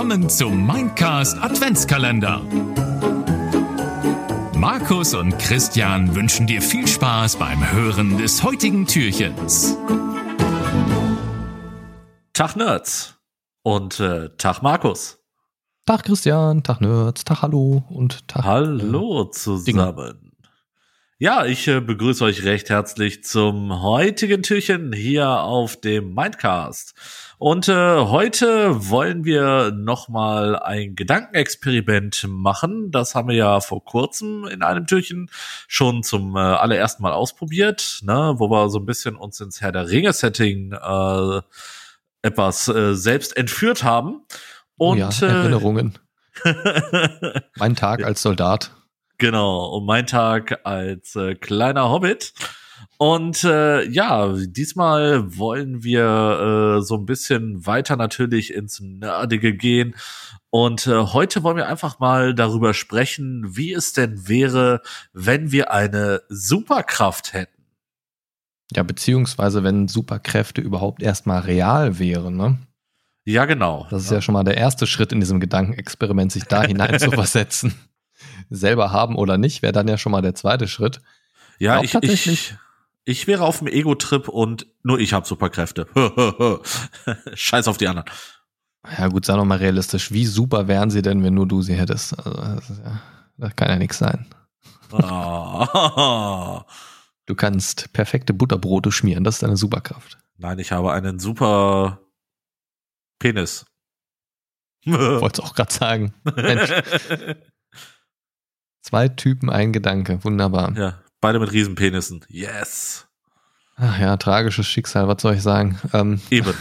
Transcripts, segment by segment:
willkommen zum Mindcast Adventskalender. Markus und Christian wünschen dir viel Spaß beim Hören des heutigen Türchens. Tag Nerds und äh, Tag Markus. Tag Christian, Tag Nerds, Tag Hallo und Tag. Hallo äh, zusammen. Dinge. Ja, ich äh, begrüße euch recht herzlich zum heutigen Türchen hier auf dem Mindcast. Und äh, heute wollen wir nochmal ein Gedankenexperiment machen. Das haben wir ja vor kurzem in einem Türchen schon zum äh, allerersten Mal ausprobiert, ne, wo wir so ein bisschen uns ins Herr der Ringe-Setting äh, etwas äh, selbst entführt haben. Oh Und ja, äh, Erinnerungen. Mein Tag als Soldat. Genau, und mein Tag als äh, kleiner Hobbit. Und äh, ja, diesmal wollen wir äh, so ein bisschen weiter natürlich ins Nerdige gehen. Und äh, heute wollen wir einfach mal darüber sprechen, wie es denn wäre, wenn wir eine Superkraft hätten. Ja, beziehungsweise wenn Superkräfte überhaupt erstmal real wären, ne? Ja, genau. Das ist ja schon mal der erste Schritt in diesem Gedankenexperiment, sich da hinein zu versetzen. Selber haben oder nicht, wäre dann ja schon mal der zweite Schritt. Ja, ich, ich, ich wäre auf dem Ego-Trip und nur ich habe Superkräfte. Scheiß auf die anderen. Ja gut, sei doch mal realistisch. Wie super wären sie denn, wenn nur du sie hättest? Also, das, ist ja, das kann ja nichts sein. Ah. Du kannst perfekte Butterbrote schmieren, das ist deine Superkraft. Nein, ich habe einen super Penis. Wollte auch gerade sagen. Mensch, zwei Typen, ein Gedanke. Wunderbar. ja, beide mit Riesenpenissen. Yes. Ach ja, tragisches Schicksal, was soll ich sagen? Ähm, Eben.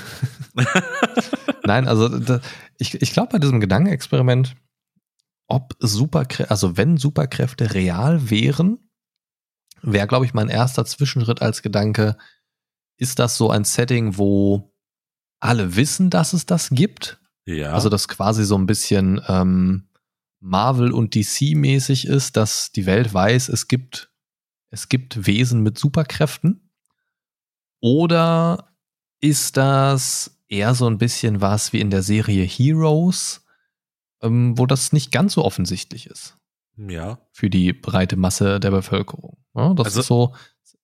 nein, also da, ich, ich glaube bei diesem Gedankenexperiment, ob Superkräfte, also wenn Superkräfte real wären, wäre, glaube ich, mein erster Zwischenschritt als Gedanke, ist das so ein Setting, wo alle wissen, dass es das gibt? Ja. Also das quasi so ein bisschen ähm, Marvel und DC mäßig ist, dass die Welt weiß, es gibt es gibt Wesen mit Superkräften. Oder ist das eher so ein bisschen was wie in der Serie Heroes, ähm, wo das nicht ganz so offensichtlich ist ja. für die breite Masse der Bevölkerung? Ja, das Also- ist so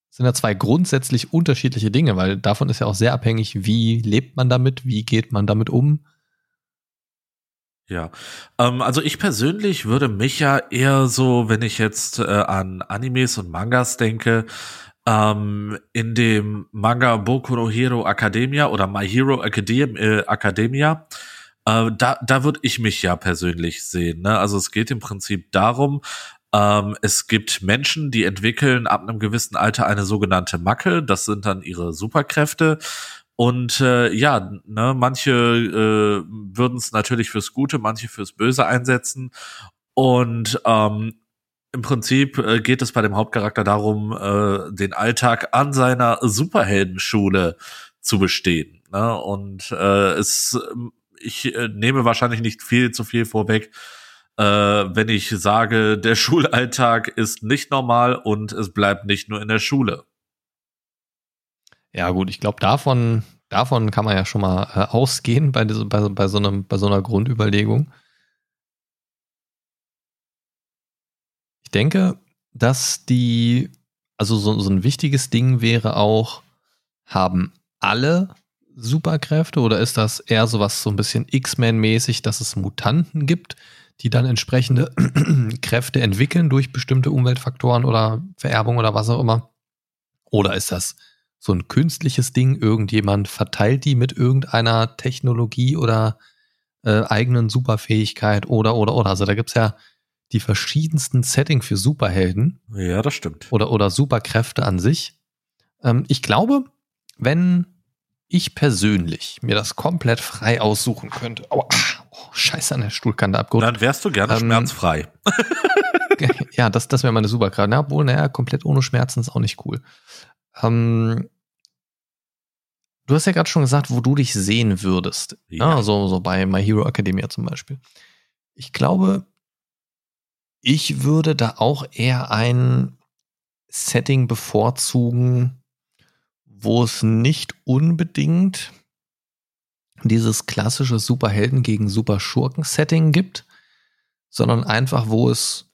sind ja zwei grundsätzlich unterschiedliche Dinge, weil davon ist ja auch sehr abhängig, wie lebt man damit, wie geht man damit um. Ja. Ähm, also ich persönlich würde mich ja eher so, wenn ich jetzt äh, an Animes und Mangas denke, ähm, in dem Manga Boku no Hero Academia oder My Hero Academ äh, Academia, äh, da, da würde ich mich ja persönlich sehen. Ne? Also es geht im Prinzip darum, ähm, es gibt Menschen, die entwickeln ab einem gewissen Alter eine sogenannte Macke. Das sind dann ihre Superkräfte. Und äh, ja, ne, manche äh, würden es natürlich fürs Gute, manche fürs Böse einsetzen. Und ähm, im Prinzip äh, geht es bei dem Hauptcharakter darum, äh, den Alltag an seiner Superheldenschule zu bestehen. Ne? Und äh, es, ich äh, nehme wahrscheinlich nicht viel zu viel vorweg, äh, wenn ich sage, der Schulalltag ist nicht normal und es bleibt nicht nur in der Schule. Ja, gut, ich glaube, davon, davon kann man ja schon mal äh, ausgehen bei, diese, bei, bei, so einem, bei so einer Grundüberlegung. Ich denke, dass die, also so, so ein wichtiges Ding wäre auch, haben alle Superkräfte oder ist das eher sowas so ein bisschen X-Men-mäßig, dass es Mutanten gibt, die dann entsprechende Kräfte entwickeln durch bestimmte Umweltfaktoren oder Vererbung oder was auch immer? Oder ist das so ein künstliches Ding, irgendjemand verteilt die mit irgendeiner Technologie oder äh, eigenen Superfähigkeit oder oder oder. Also da gibt's ja die verschiedensten Setting für Superhelden Ja, das stimmt. oder, oder Superkräfte an sich. Ähm, ich glaube, wenn ich persönlich mir das komplett frei aussuchen könnte, aua, oh, scheiße an der Stuhlkante abgeholt. Dann wärst du gerne Ähm, schmerzfrei. ja, das, das wäre meine Superkraft. Na, obwohl, naja, komplett ohne Schmerzen ist auch nicht cool. Ähm, du hast ja gerade schon gesagt, wo du dich sehen würdest. Ja. Ja. so, so bei My Hero Academia zum Beispiel. Ich glaube, ich würde da auch eher ein Setting bevorzugen, wo es nicht unbedingt dieses klassische Superhelden gegen Superschurken-Setting gibt, sondern einfach, wo es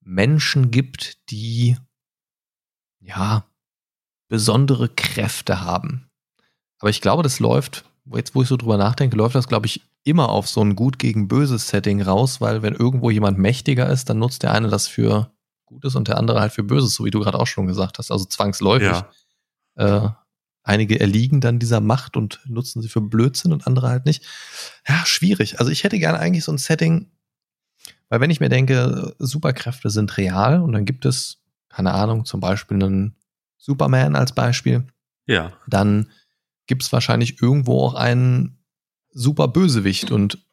Menschen gibt, die ja besondere Kräfte haben. Aber ich glaube, das läuft, jetzt wo ich so drüber nachdenke, läuft das, glaube ich, immer auf so ein gut gegen böses Setting raus, weil wenn irgendwo jemand mächtiger ist, dann nutzt der eine das für Gutes und der andere halt für Böses, so wie du gerade auch schon gesagt hast. Also zwangsläufig. Ja. Äh, einige erliegen dann dieser Macht und nutzen sie für Blödsinn und andere halt nicht. Ja, schwierig. Also ich hätte gerne eigentlich so ein Setting, weil wenn ich mir denke, Superkräfte sind real und dann gibt es, keine Ahnung, zum Beispiel einen Superman als Beispiel. Ja. Dann gibt es wahrscheinlich irgendwo auch einen super Bösewicht und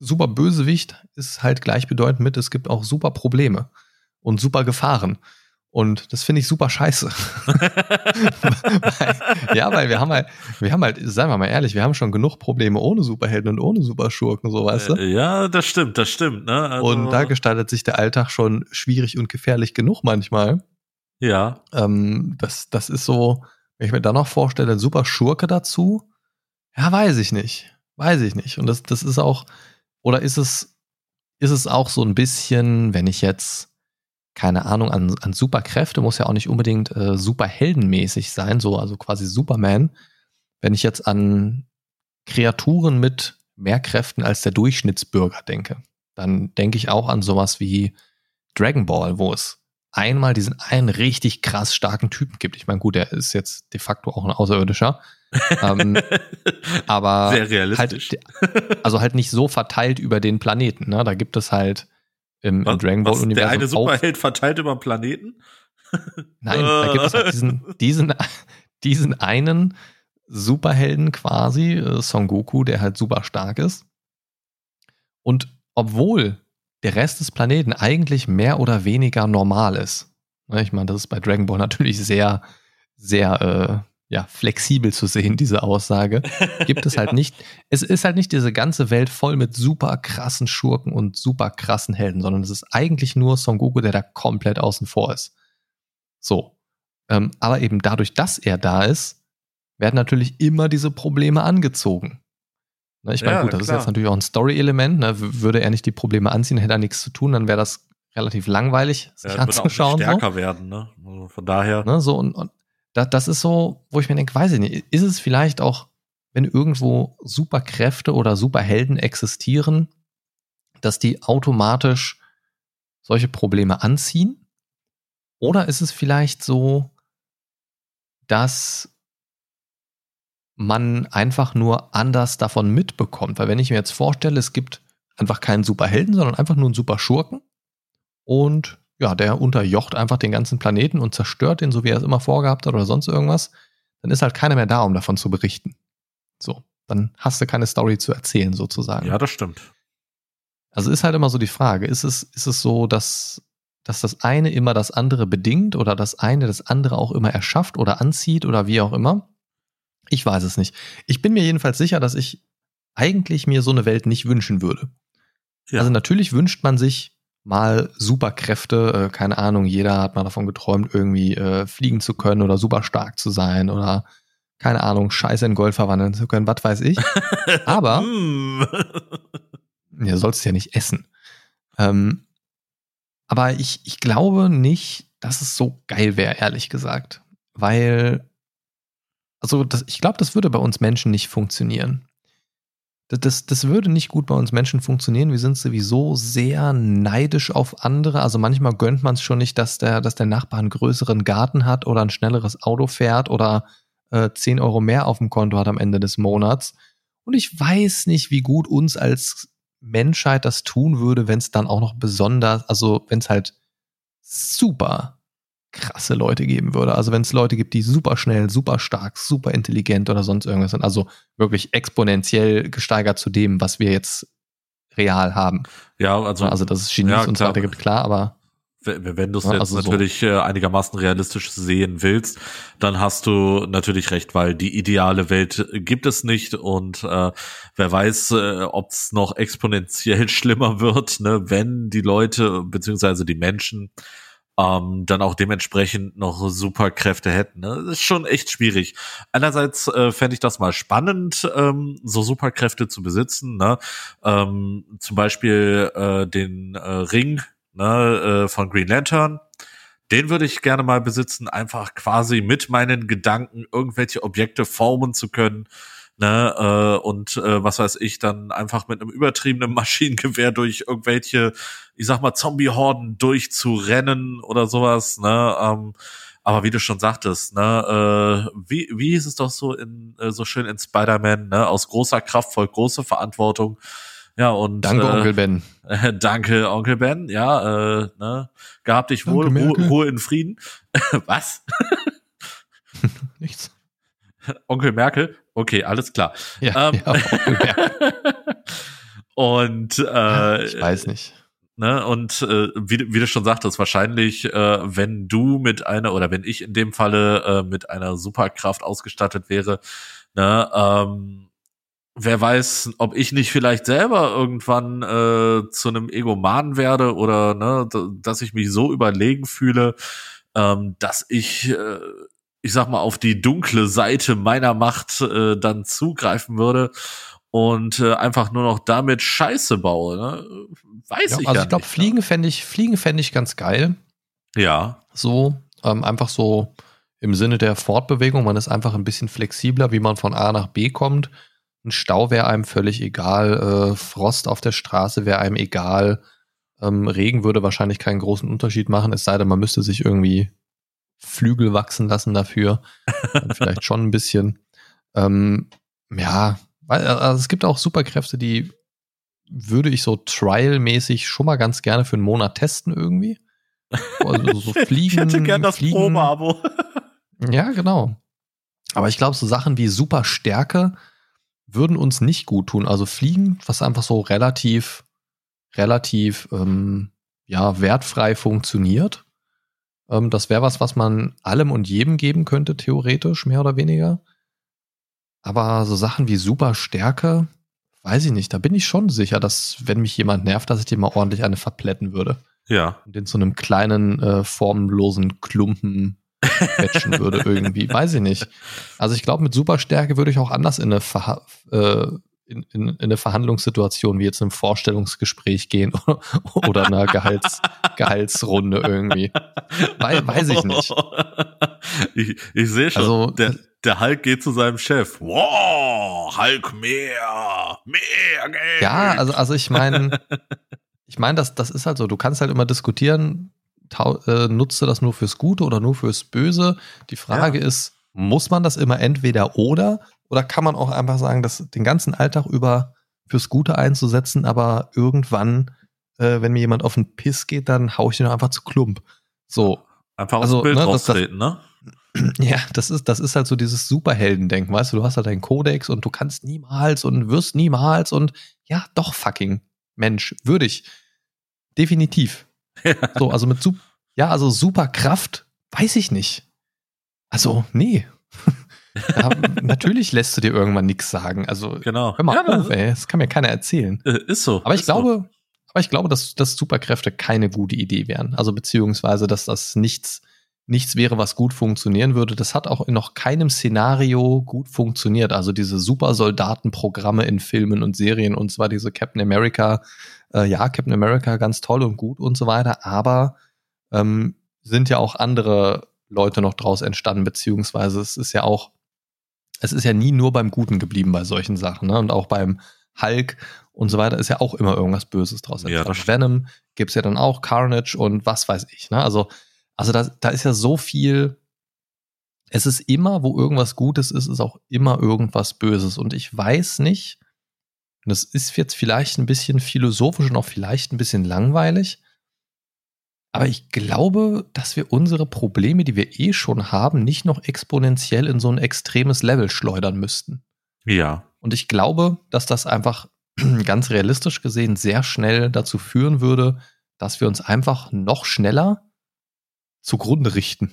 super Bösewicht ist halt gleichbedeutend mit, es gibt auch super Probleme und super Gefahren. Und das finde ich super scheiße. weil, ja, weil wir haben halt, wir haben halt, seien wir mal ehrlich, wir haben schon genug Probleme ohne Superhelden und ohne Superschurken, so weißt du? Äh, ja, das stimmt, das stimmt, ne? Also, und da gestaltet sich der Alltag schon schwierig und gefährlich genug manchmal. Ja. Ähm, das, das ist so, wenn ich mir da noch vorstelle, super Schurke dazu, ja, weiß ich nicht. Weiß ich nicht. Und das, das ist auch, oder ist es, ist es auch so ein bisschen, wenn ich jetzt, keine Ahnung, an, an Superkräfte muss ja auch nicht unbedingt äh, superheldenmäßig sein, so, also quasi Superman. Wenn ich jetzt an Kreaturen mit mehr Kräften als der Durchschnittsbürger denke, dann denke ich auch an sowas wie Dragon Ball, wo es einmal diesen einen richtig krass starken Typen gibt. Ich meine, gut, der ist jetzt de facto auch ein Außerirdischer, ähm, aber Sehr realistisch. Halt, also halt nicht so verteilt über den Planeten. Ne? Da gibt es halt im, im Dragon Ball Universum. Der eine Superheld verteilt über Planeten? Nein, da gibt es halt diesen, diesen, diesen einen Superhelden quasi, äh, Son Goku, der halt super stark ist. Und obwohl der Rest des Planeten eigentlich mehr oder weniger normal ist. Ne, ich meine, das ist bei Dragon Ball natürlich sehr, sehr äh, ja, flexibel zu sehen, diese Aussage, gibt es halt nicht. Es ist halt nicht diese ganze Welt voll mit super krassen Schurken und super krassen Helden, sondern es ist eigentlich nur Son Goku, der da komplett außen vor ist. So. Ähm, aber eben dadurch, dass er da ist, werden natürlich immer diese Probleme angezogen. Ne, ich meine, ja, gut, das klar. ist jetzt natürlich auch ein Story-Element. Ne? Würde er nicht die Probleme anziehen, hätte er nichts zu tun, dann wäre das relativ langweilig, sich ja, anzuschauen. Wird auch stärker so. werden, ne? Also von daher. Ne, so und, und das, das ist so, wo ich mir denke, weiß ich nicht, ist es vielleicht auch, wenn irgendwo Superkräfte oder Superhelden existieren, dass die automatisch solche Probleme anziehen? Oder ist es vielleicht so, dass man einfach nur anders davon mitbekommt? Weil wenn ich mir jetzt vorstelle, es gibt einfach keinen Superhelden, sondern einfach nur einen Superschurken und ja, der unterjocht einfach den ganzen Planeten und zerstört ihn, so wie er es immer vorgehabt hat oder sonst irgendwas, dann ist halt keiner mehr da, um davon zu berichten. So, dann hast du keine Story zu erzählen, sozusagen. Ja, das stimmt. Also ist halt immer so die Frage, ist es, ist es so, dass, dass das eine immer das andere bedingt oder das eine das andere auch immer erschafft oder anzieht oder wie auch immer? Ich weiß es nicht. Ich bin mir jedenfalls sicher, dass ich eigentlich mir so eine Welt nicht wünschen würde. Ja. Also natürlich wünscht man sich mal Superkräfte, äh, keine Ahnung, jeder hat mal davon geträumt, irgendwie äh, fliegen zu können oder super stark zu sein oder keine Ahnung, Scheiße in Gold verwandeln zu können, was weiß ich. Aber mm. ja, sollst ja nicht essen. Ähm, aber ich, ich glaube nicht, dass es so geil wäre, ehrlich gesagt. Weil, also das, ich glaube, das würde bei uns Menschen nicht funktionieren. Das, das würde nicht gut bei uns Menschen funktionieren. Wir sind sowieso sehr neidisch auf andere. Also manchmal gönnt man es schon nicht, dass der, dass der Nachbar einen größeren Garten hat oder ein schnelleres Auto fährt oder äh, 10 Euro mehr auf dem Konto hat am Ende des Monats. Und ich weiß nicht, wie gut uns als Menschheit das tun würde, wenn es dann auch noch besonders, also wenn es halt super krasse Leute geben würde. Also wenn es Leute gibt, die super schnell, super stark, super intelligent oder sonst irgendwas sind, also wirklich exponentiell gesteigert zu dem, was wir jetzt real haben. Ja, also also dass es Genies ja, und so weiter gibt, klar, aber wenn du es ja, jetzt also natürlich so. Äh, einigermaßen realistisch sehen willst, dann hast du natürlich recht, weil die ideale Welt gibt es nicht und äh, wer weiß, äh, ob es noch exponentiell schlimmer wird, ne, wenn die Leute beziehungsweise die Menschen ähm, dann auch dementsprechend noch Superkräfte hätten. Ne? Das ist schon echt schwierig. Einerseits äh, fände ich das mal spannend, ähm, so Superkräfte zu besitzen. Ne? Ähm, zum Beispiel äh, den äh, Ring ne, äh, von Green Lantern. Den würde ich gerne mal besitzen, einfach quasi mit meinen Gedanken irgendwelche Objekte formen zu können ne, äh, und äh, was weiß ich, dann einfach mit einem übertriebenen Maschinengewehr durch irgendwelche, ich sag mal, Zombie-Horden durchzurennen oder sowas, ne, ähm, aber wie du schon sagtest, ne, äh, wie, wie hieß es doch so in äh, so schön in Spider-Man, ne, aus großer Kraft folgt große Verantwortung. Ja, und Danke, äh, Onkel Ben. Äh, danke, Onkel Ben. Ja, äh, ne, gehabt dich wohl, Ruhe, Ruhe in Frieden. Was? Nichts. Onkel Merkel? Okay, alles klar. Ja, ähm, ja Onkel Merkel. und äh, ich weiß nicht. Ne, und äh, wie, wie du schon sagtest, wahrscheinlich, äh, wenn du mit einer oder wenn ich in dem Falle äh, mit einer Superkraft ausgestattet wäre, ne, ähm, wer weiß, ob ich nicht vielleicht selber irgendwann äh, zu einem Egoman werde oder ne, dass ich mich so überlegen fühle, ähm, dass ich äh, ich sag mal, auf die dunkle Seite meiner Macht äh, dann zugreifen würde und äh, einfach nur noch damit Scheiße baue. Ne? Weiß ja, ich Also ich glaube, ne? Fliegen fände ich, Fliegen fände ich ganz geil. Ja. So, ähm, einfach so im Sinne der Fortbewegung. Man ist einfach ein bisschen flexibler, wie man von A nach B kommt. Ein Stau wäre einem völlig egal. Äh, Frost auf der Straße wäre einem egal. Ähm, Regen würde wahrscheinlich keinen großen Unterschied machen, es sei denn, man müsste sich irgendwie Flügel wachsen lassen dafür. vielleicht schon ein bisschen. Ähm, ja, also es gibt auch Superkräfte, die würde ich so trialmäßig schon mal ganz gerne für einen Monat testen irgendwie. Also so fliegen. ich hätte gerne das Probeabo. ja, genau. Aber ich glaube, so Sachen wie Superstärke würden uns nicht gut tun. Also Fliegen, was einfach so relativ, relativ, ähm, ja, wertfrei funktioniert, ähm, das wäre was, was man allem und jedem geben könnte, theoretisch, mehr oder weniger. Aber so Sachen wie Superstärke, weiß ich nicht. Da bin ich schon sicher, dass, wenn mich jemand nervt, dass ich dem mal ordentlich eine verplätten würde. Ja. Und den zu einem kleinen, äh, formlosen Klumpen quetschen würde irgendwie. Weiß ich nicht. Also ich glaube, mit Superstärke würde ich auch anders in eine Ver äh, in, in, in eine Verhandlungssituation wie jetzt einem Vorstellungsgespräch gehen oder einer Gehalts, Gehaltsrunde irgendwie. We weiß ich nicht. Ich, ich sehe schon, also, der, der Hulk geht zu seinem Chef. Wow, Hulk mehr, mehr Geld. Ja, also, also ich meine, ich meine, das, das ist halt so, du kannst halt immer diskutieren, äh, nutzt du das nur fürs Gute oder nur fürs Böse? Die Frage ja. ist, muss man das immer entweder oder oder kann man auch einfach sagen, dass den ganzen Alltag über fürs Gute einzusetzen, aber irgendwann, äh, wenn mir jemand auf den Piss geht, dann hau ich den einfach zu Klump. So. Einfach aufs also, Bild ne, raustreten, ne? Ja, das ist, das ist halt so dieses Superheldendenken, weißt du, du hast halt deinen Kodex und du kannst niemals und wirst niemals und ja, doch fucking Mensch, würdig. Definitiv. Ja. So, also mit, ja, also Superkraft, weiß ich nicht. Also, nee. natürlich lässt du dir irgendwann nichts sagen. Also, genau. hör mal ja, auf, ey. Das kann mir keiner erzählen. Äh, ist so. Aber ich glaube, so. aber ich glaube, dass, dass Superkräfte keine gute Idee wären. Also, beziehungsweise, dass das nichts, nichts wäre, was gut funktionieren würde. Das hat auch in noch keinem Szenario gut funktioniert. Also, diese Supersoldatenprogramme in Filmen und Serien und zwar diese Captain America, äh, ja, Captain America ganz toll und gut und so weiter, aber ähm, sind ja auch andere Leute noch draus entstanden, beziehungsweise es ist ja auch, es ist ja nie nur beim Guten geblieben bei solchen Sachen, ne? Und auch beim Hulk und so weiter ist ja auch immer irgendwas Böses draus. Ja, Venom gibt's ja dann auch, Carnage und was weiß ich, ne? Also, also da, da ist ja so viel, es ist immer, wo irgendwas Gutes ist, ist auch immer irgendwas Böses. Und ich weiß nicht, und das ist jetzt vielleicht ein bisschen philosophisch und auch vielleicht ein bisschen langweilig, aber ich glaube, dass wir unsere Probleme, die wir eh schon haben, nicht noch exponentiell in so ein extremes Level schleudern müssten. Ja. Und ich glaube, dass das einfach ganz realistisch gesehen sehr schnell dazu führen würde, dass wir uns einfach noch schneller zugrunde richten.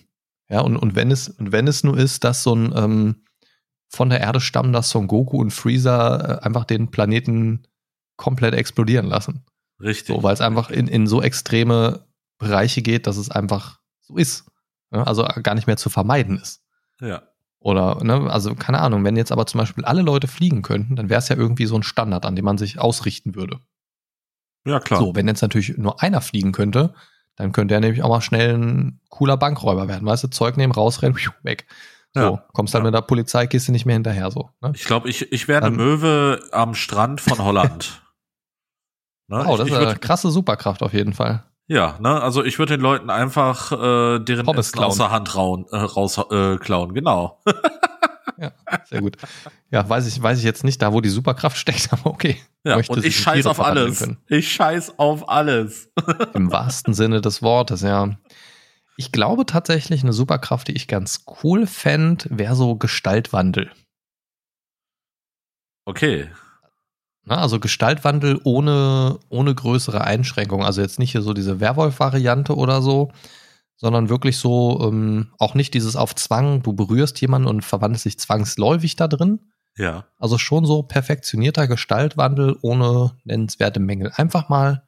Ja, und, und wenn es, und wenn es nur ist, dass so ein ähm, von der Erde stammender Son Goku und Freezer äh, einfach den Planeten komplett explodieren lassen. Richtig. So, weil es einfach in, in so extreme Bereiche geht, dass es einfach so ist. Ja, also gar nicht mehr zu vermeiden ist. Ja. Oder, ne, also keine Ahnung, wenn jetzt aber zum Beispiel alle Leute fliegen könnten, dann wäre es ja irgendwie so ein Standard, an dem man sich ausrichten würde. Ja, klar. So, wenn jetzt natürlich nur einer fliegen könnte, dann könnte er nämlich auch mal schnell ein cooler Bankräuber werden, weißt du, Zeug nehmen, rausrennen, weg. So, Ja. kommst dann Ja. mit der Polizeikiste nicht mehr hinterher, so. Ne? Ich glaube, ich, ich eine Ähm. Möwe am Strand von Holland. Ne? Oh, ich, das ist eine krasse Superkraft auf jeden Fall. Ja, ne, also ich würde den Leuten einfach äh, deren Pommes Essen aus klauen. der Hand rauen, äh, raus äh, klauen, genau. Ja, sehr gut. Ja, weiß ich, weiß ich jetzt nicht da, wo die Superkraft steckt, aber okay. Ja, Möchte und ich scheiß Tiere auf alles. Ich scheiß auf alles. Im wahrsten Sinne des Wortes, ja. Ich glaube tatsächlich, eine Superkraft, die ich ganz cool fände, wäre so Gestaltwandel. Okay. Ne, also Gestaltwandel ohne, ohne größere Einschränkungen. Also jetzt nicht hier so diese Werwolf-Variante oder so, sondern wirklich so, ähm, auch nicht dieses auf Zwang, du berührst jemanden und verwandelst dich zwangsläufig da drin. Ja. Also schon so perfektionierter Gestaltwandel ohne nennenswerte Mängel. Einfach mal,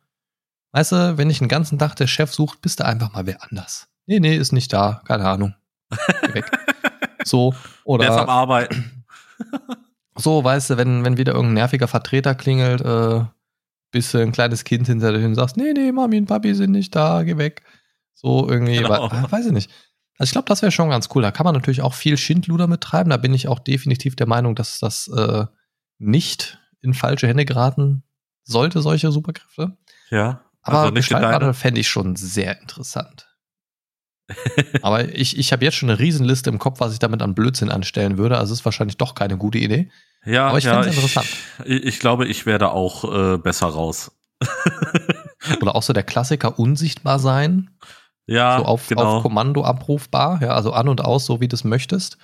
weißt du, wenn ich den ganzen Tag der Chef sucht, bist du einfach mal wer anders. Nee, nee, ist nicht da, keine Ahnung. Weg. So, Der ist am oder Arbeiten. so, weißt du, wenn, wenn wieder irgendein nerviger Vertreter klingelt, äh, bist du ein kleines Kind hinter dir und sagst, nee, nee, Mami und Papi sind nicht da, geh weg. So irgendwie, Genau. weil, weiß ich nicht. Also ich glaube, das wäre schon ganz cool. Da kann man natürlich auch viel Schindluder mittreiben. Da bin ich auch definitiv der Meinung, dass das äh, nicht in falsche Hände geraten sollte, solche Superkräfte. Ja. Aber also in Gestaltwandel deine. fände ich schon sehr interessant. Aber ich, ich habe jetzt schon eine Riesenliste im Kopf, was ich damit an Blödsinn anstellen würde. Also es ist wahrscheinlich doch keine gute Idee. Ja, Aber ich ja, find's interessant. Ich, ich glaube, ich werde auch äh, besser raus. Oder auch so der Klassiker unsichtbar sein. Ja, so auf, genau. auf Kommando abrufbar, ja, also an und aus, so wie du es möchtest.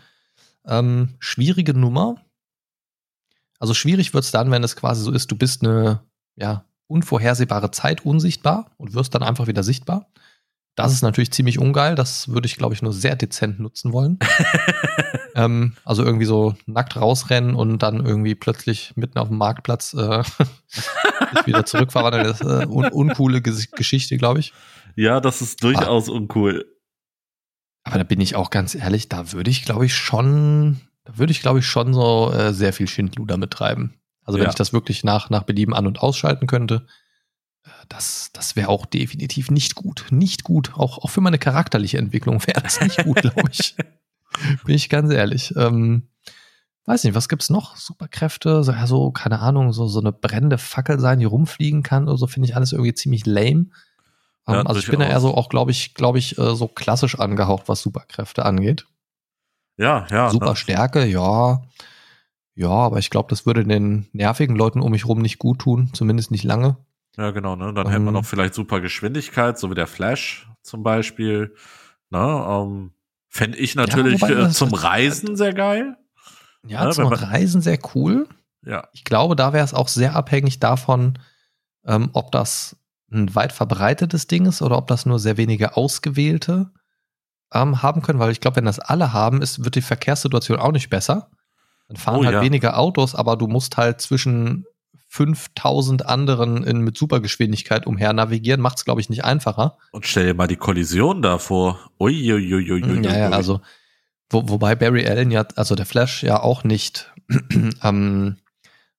Ähm, schwierige Nummer. Also schwierig wird's dann, wenn es quasi so ist, du bist eine ja, unvorhersehbare Zeit unsichtbar und wirst dann einfach wieder sichtbar. Das ist natürlich ziemlich ungeil. Das würde ich, glaube ich, nur sehr dezent nutzen wollen. ähm, also irgendwie so nackt rausrennen und dann irgendwie plötzlich mitten auf dem Marktplatz äh, wieder zurückverwandeln. Das ist äh, un uncoole Ges Geschichte, glaube ich. ja, das ist durchaus uncool. Aber da bin ich auch ganz ehrlich, da würde ich, glaube ich, schon, da würde ich, glaube ich, schon so äh, sehr viel Schindluder mittreiben. Also wenn Ja. ich das wirklich nach, nach Belieben an- und ausschalten könnte, das, das wäre auch definitiv nicht gut. Nicht gut. Auch, auch für meine charakterliche Entwicklung wäre das nicht gut, glaube ich. bin ich ganz ehrlich. Ähm, weiß nicht, was gibt's noch? Superkräfte, so, ja, so, keine Ahnung, so, so eine brennende Fackel sein, die rumfliegen kann oder so, finde ich alles irgendwie ziemlich lame. Ja, Ähm, also ich bin da eher so auch, glaube ich, glaube ich, äh, so klassisch angehaucht, was Superkräfte angeht. Ja, ja. Super ne? Stärke, ja. Ja, aber ich glaube, das würde den nervigen Leuten um mich rum nicht gut tun, zumindest nicht lange. Ja, genau, ne? Dann hätte man Ähm. auch vielleicht super Geschwindigkeit, so wie der Flash zum Beispiel. Ne? Ähm, Fände ich natürlich wobei äh, zum Reisen sehr geil. Ja, Ja, zum man- Reisen sehr cool. Ja. Ich glaube, da wäre es auch sehr abhängig davon, ähm, ob das ein weit verbreitetes Ding ist oder ob das nur sehr wenige ausgewählte ähm, haben können, weil ich glaube, wenn das alle haben, ist, wird die Verkehrssituation auch nicht besser. Dann fahren Oh, halt ja. weniger Autos, aber du musst halt zwischen 5000 anderen in, mit Supergeschwindigkeit umher navigieren, macht es, glaube ich, nicht einfacher. Und stell dir mal die Kollision davor. Uiuiuiui. Ja, ja, also, wo, wobei Barry Allen ja, also der Flash ja auch nicht ähm,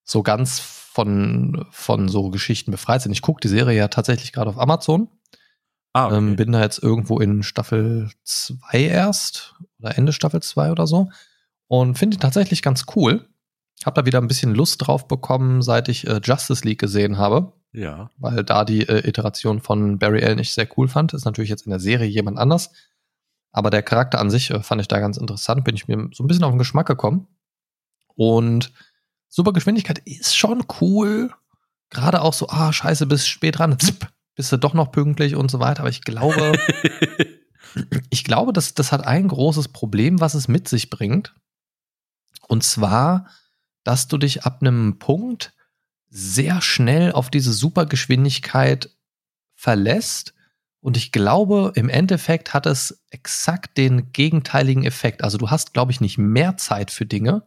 so ganz von, von so Geschichten befreit sind. Ich gucke die Serie ja tatsächlich gerade auf Amazon. ah, okay. Ähm, bin da jetzt irgendwo in Staffel 2 erst oder Ende Staffel 2 oder so und finde die tatsächlich ganz cool. Hab da wieder ein bisschen Lust drauf bekommen, seit ich äh, Justice League gesehen habe, ja. weil da die äh, Iteration von Barry Allen ich sehr cool fand. Ist natürlich jetzt in der Serie jemand anders. Aber der Charakter an sich äh, fand ich da ganz interessant, bin ich mir so ein bisschen auf den Geschmack gekommen. Und Supergeschwindigkeit ist schon cool. Gerade auch so, ah, scheiße, bist spät dran, zipp, bist du doch noch pünktlich und so weiter. Aber ich glaube, ich glaube, das, das hat ein großes Problem, was es mit sich bringt. Und zwar, dass du dich ab einem Punkt sehr schnell auf diese Supergeschwindigkeit verlässt. Und ich glaube, im Endeffekt hat es exakt den gegenteiligen Effekt. Also du hast, glaube ich, nicht mehr Zeit für Dinge,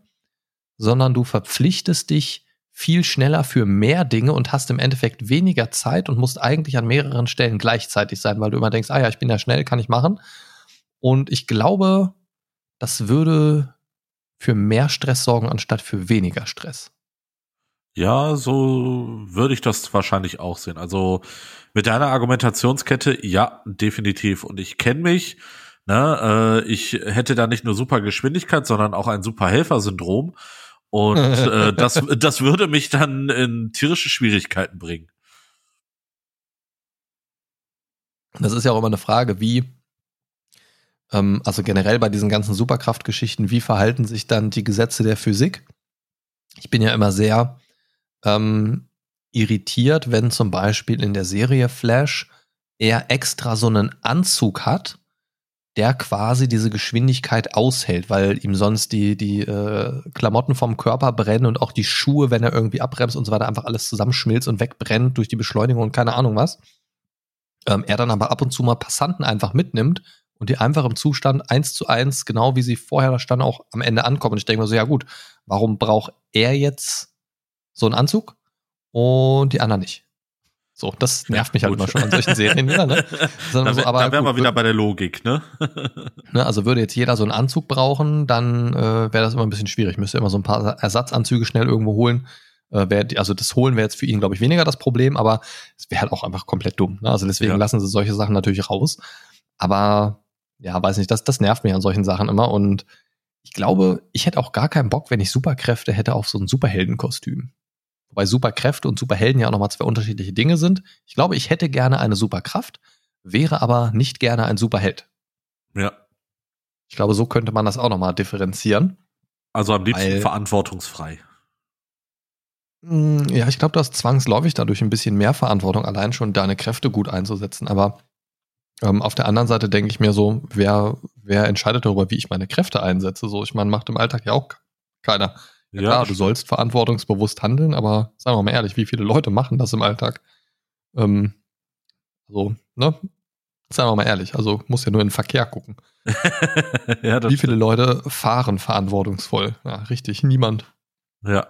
sondern du verpflichtest dich viel schneller für mehr Dinge und hast im Endeffekt weniger Zeit und musst eigentlich an mehreren Stellen gleichzeitig sein, weil du immer denkst, ah ja, ich bin ja schnell, kann ich machen. Und ich glaube, das würde für mehr Stress sorgen, anstatt für weniger Stress. Ja, so würde ich das wahrscheinlich auch sehen. Also mit deiner Argumentationskette, ja, definitiv. Und ich kenne mich. Ne, äh, ich hätte da nicht nur super Geschwindigkeit, sondern auch ein super Helfersyndrom. Und äh, das, das würde mich dann in tierische Schwierigkeiten bringen. Das ist ja auch immer eine Frage, wie, ähm, also generell bei diesen ganzen Superkraftgeschichten, wie verhalten sich dann die Gesetze der Physik? Ich bin ja immer sehr ähm, irritiert, wenn zum Beispiel in der Serie Flash er extra so einen Anzug hat, der quasi diese Geschwindigkeit aushält, weil ihm sonst die, die äh, Klamotten vom Körper brennen und auch die Schuhe, wenn er irgendwie abbremst und so weiter, einfach alles zusammenschmilzt und wegbrennt durch die Beschleunigung und keine Ahnung was. Ähm, er dann aber ab und zu mal Passanten einfach mitnimmt und die einfach im Zustand eins zu eins, genau wie sie vorher da standen, auch am Ende ankommen. Und ich denke mir so, ja gut, warum braucht er jetzt so einen Anzug und die anderen nicht? So, das nervt mich halt immer schon an solchen Serien wieder, ne? da, so, aber da wären wir wieder bei der Logik, ne? ne? Also würde jetzt jeder so einen Anzug brauchen, dann äh, wäre das immer ein bisschen schwierig. Müsste immer so ein paar Ersatzanzüge schnell irgendwo holen. Äh, wär, also das Holen wäre jetzt für ihn, glaube ich, weniger das Problem, aber es wäre halt auch einfach komplett dumm. Ne? Also deswegen ja. lassen sie solche Sachen natürlich raus. Aber ja, weiß nicht, das, das nervt mich an solchen Sachen immer. Und ich glaube, ich hätte auch gar keinen Bock, wenn ich Superkräfte hätte, auf so ein Superheldenkostüm. Wobei Superkräfte und Superhelden ja auch nochmal zwei unterschiedliche Dinge sind. Ich glaube, ich hätte gerne eine Superkraft, wäre aber nicht gerne ein Superheld. Ja. Ich glaube, so könnte man das auch nochmal differenzieren. Also am liebsten weil, verantwortungsfrei. Hm, ja, ich glaube, du hast zwangsläufig dadurch ein bisschen mehr Verantwortung, allein schon deine Kräfte gut einzusetzen. Aber ähm, auf der anderen Seite denke ich mir so, wer, wer entscheidet darüber, wie ich meine Kräfte einsetze? So, ich meine, macht im Alltag ja auch keiner. Ja, klar, du sollst verantwortungsbewusst handeln, aber sagen wir mal ehrlich, wie viele Leute machen das im Alltag? Ähm, also, ne? Sagen wir mal ehrlich, also muss ja nur in den Verkehr gucken. ja, wie viele Leute fahren verantwortungsvoll? Ja, richtig, niemand. Ja.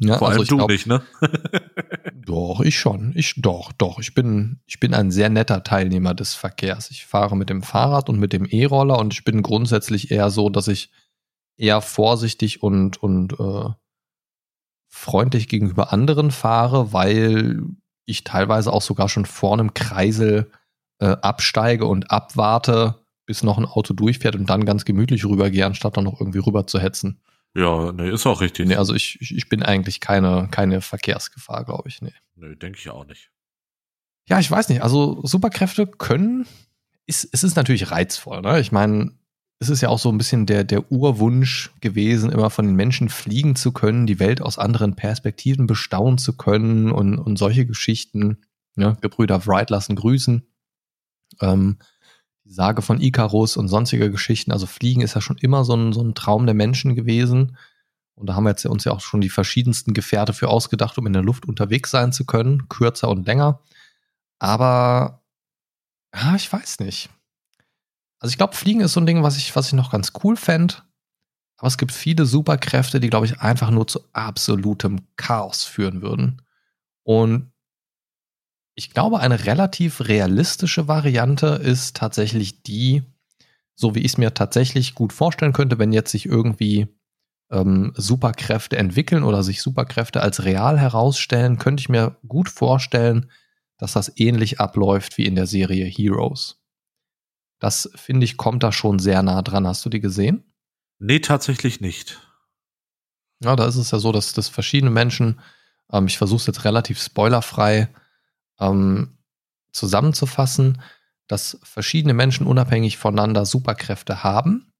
ja Vor also allem du glaub, nicht, ne? doch, ich schon. Ich, doch, doch. Ich bin, ich bin ein sehr netter Teilnehmer des Verkehrs. Ich fahre mit dem Fahrrad und mit dem E-Roller und ich bin grundsätzlich eher so, dass ich eher vorsichtig und, und äh, freundlich gegenüber anderen fahre, weil ich teilweise auch sogar schon vor einem Kreisel äh, absteige und abwarte, bis noch ein Auto durchfährt und dann ganz gemütlich rübergehe, anstatt dann noch irgendwie rüber zu hetzen. Ja, nee, ist auch richtig. Nee, also ich, ich bin eigentlich keine, keine Verkehrsgefahr, glaube ich. Nee. Nee, denke ich auch nicht. Ja, ich weiß nicht. Also Superkräfte können, ist, es ist natürlich reizvoll. Ne? Ich meine, es ist ja auch so ein bisschen der, der Urwunsch gewesen, immer von den Menschen fliegen zu können, die Welt aus anderen Perspektiven bestaunen zu können und, und solche Geschichten. Ja, Gebrüder Wright lassen grüßen. Ähm, die Sage von Icarus und sonstige Geschichten. Also Fliegen ist ja schon immer so ein, so ein Traum der Menschen gewesen. Und da haben wir jetzt uns ja auch schon die verschiedensten Gefährte für ausgedacht, um in der Luft unterwegs sein zu können, kürzer und länger. Aber, ja, ich weiß nicht. Also ich glaube, Fliegen ist so ein Ding, was ich, was ich noch ganz cool fände. Aber es gibt viele Superkräfte, die, glaube ich, einfach nur zu absolutem Chaos führen würden. Und ich glaube, eine relativ realistische Variante ist tatsächlich die, so wie ich es mir tatsächlich gut vorstellen könnte, wenn jetzt sich irgendwie ähm, Superkräfte entwickeln oder sich Superkräfte als real herausstellen, könnte ich mir gut vorstellen, dass das ähnlich abläuft wie in der Serie Heroes. Das finde ich, kommt da schon sehr nah dran. Hast du die gesehen? Nee, tatsächlich nicht. Ja, da ist es ja so, dass, dass verschiedene Menschen, ähm, ich versuche es jetzt relativ spoilerfrei ähm, zusammenzufassen, dass verschiedene Menschen unabhängig voneinander Superkräfte haben.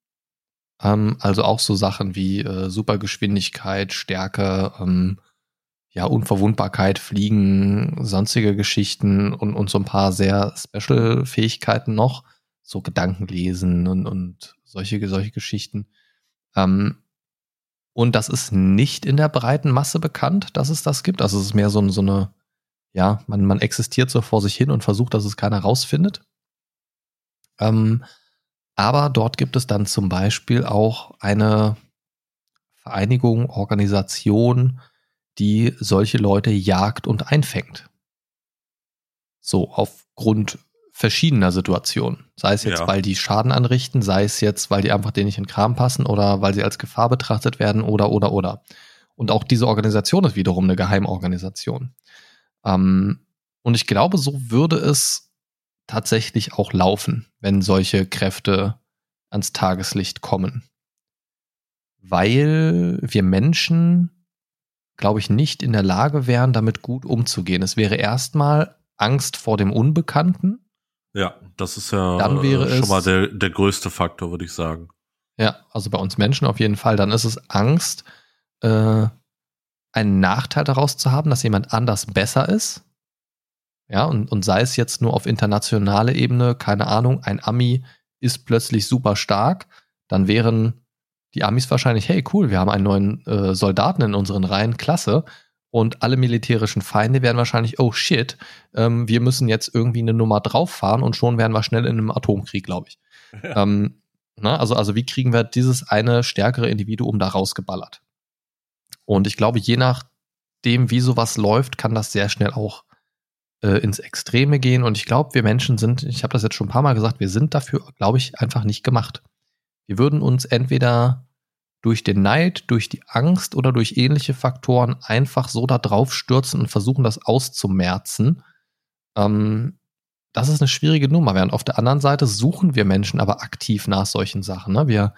Ähm, also auch so Sachen wie äh, Supergeschwindigkeit, Stärke, ähm, ja, Unverwundbarkeit, Fliegen, sonstige Geschichten und, und so ein paar sehr Special-Fähigkeiten noch so Gedanken lesen und, und solche, solche Geschichten. Ähm, und das ist nicht in der breiten Masse bekannt, dass es das gibt. Also es ist mehr so, so eine, ja, man, man existiert so vor sich hin und versucht, dass es keiner rausfindet. Ähm, aber dort gibt es dann zum Beispiel auch eine Vereinigung, Organisation, die solche Leute jagt und einfängt. So, aufgrund verschiedener Situationen. Sei es jetzt, ja. weil die Schaden anrichten, sei es jetzt, weil die einfach denen nicht in den Kram passen oder weil sie als Gefahr betrachtet werden oder, oder, oder. Und auch diese Organisation ist wiederum eine Geheimorganisation. Ähm, und ich glaube, so würde es tatsächlich auch laufen, wenn solche Kräfte ans Tageslicht kommen. Weil wir Menschen, glaube ich, nicht in der Lage wären, damit gut umzugehen. Es wäre erstmal Angst vor dem Unbekannten. Ja, das ist ja dann wäre schon es, mal der, der größte Faktor, würde ich sagen. Ja, also bei uns Menschen auf jeden Fall. Dann ist es Angst, äh, einen Nachteil daraus zu haben, dass jemand anders besser ist. Ja, und, und sei es jetzt nur auf internationaler Ebene, keine Ahnung, ein Ami ist plötzlich super stark, dann wären die Amis wahrscheinlich, hey cool, wir haben einen neuen äh, Soldaten in unseren Reihen, klasse. Und alle militärischen Feinde wären wahrscheinlich, oh shit, ähm, wir müssen jetzt irgendwie eine Nummer drauf fahren und schon wären wir schnell in einem Atomkrieg, glaube ich. Ja. Ähm, na, also, also wie kriegen wir dieses eine stärkere Individuum da rausgeballert? Und ich glaube, je nachdem, wie sowas läuft, kann das sehr schnell auch äh, ins Extreme gehen. Und ich glaube, wir Menschen sind, ich habe das jetzt schon ein paar Mal gesagt, wir sind dafür, glaube ich, einfach nicht gemacht. Wir würden uns entweder durch den Neid, durch die Angst oder durch ähnliche Faktoren einfach so da drauf stürzen und versuchen, das auszumerzen. Ähm, das ist eine schwierige Nummer. Während auf der anderen Seite suchen wir Menschen aber aktiv nach solchen Sachen. Ne? Wir,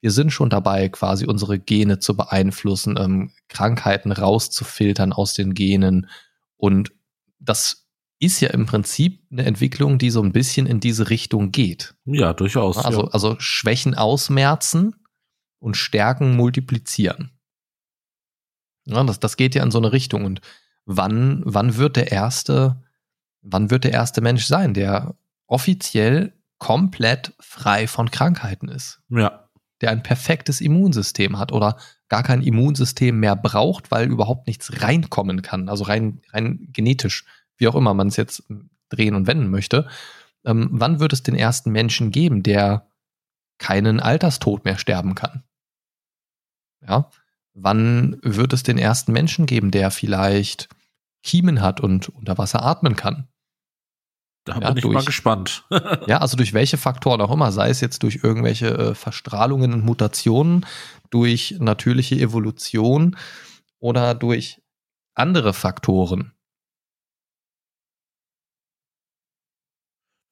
wir sind schon dabei, quasi unsere Gene zu beeinflussen, ähm, Krankheiten rauszufiltern aus den Genen. Und das ist ja im Prinzip eine Entwicklung, die so ein bisschen in diese Richtung geht. Ja, durchaus. Also, ja. also Schwächen ausmerzen und Stärken multiplizieren. Ja, das, das geht ja in so eine Richtung. Und wann, wann wird der erste, wann wird der erste Mensch sein, der offiziell komplett frei von Krankheiten ist? Ja. Der ein perfektes Immunsystem hat oder gar kein Immunsystem mehr braucht, weil überhaupt nichts reinkommen kann. Also rein, rein genetisch, wie auch immer man es jetzt drehen und wenden möchte. Ähm, wann wird es den ersten Menschen geben, der keinen Alterstod mehr sterben kann? Ja, wann wird es den ersten Menschen geben, der vielleicht Kiemen hat und unter Wasser atmen kann? Da ja, bin ich durch, mal gespannt. ja, also durch welche Faktoren auch immer, sei es jetzt durch irgendwelche äh, Verstrahlungen und Mutationen, durch natürliche Evolution oder durch andere Faktoren.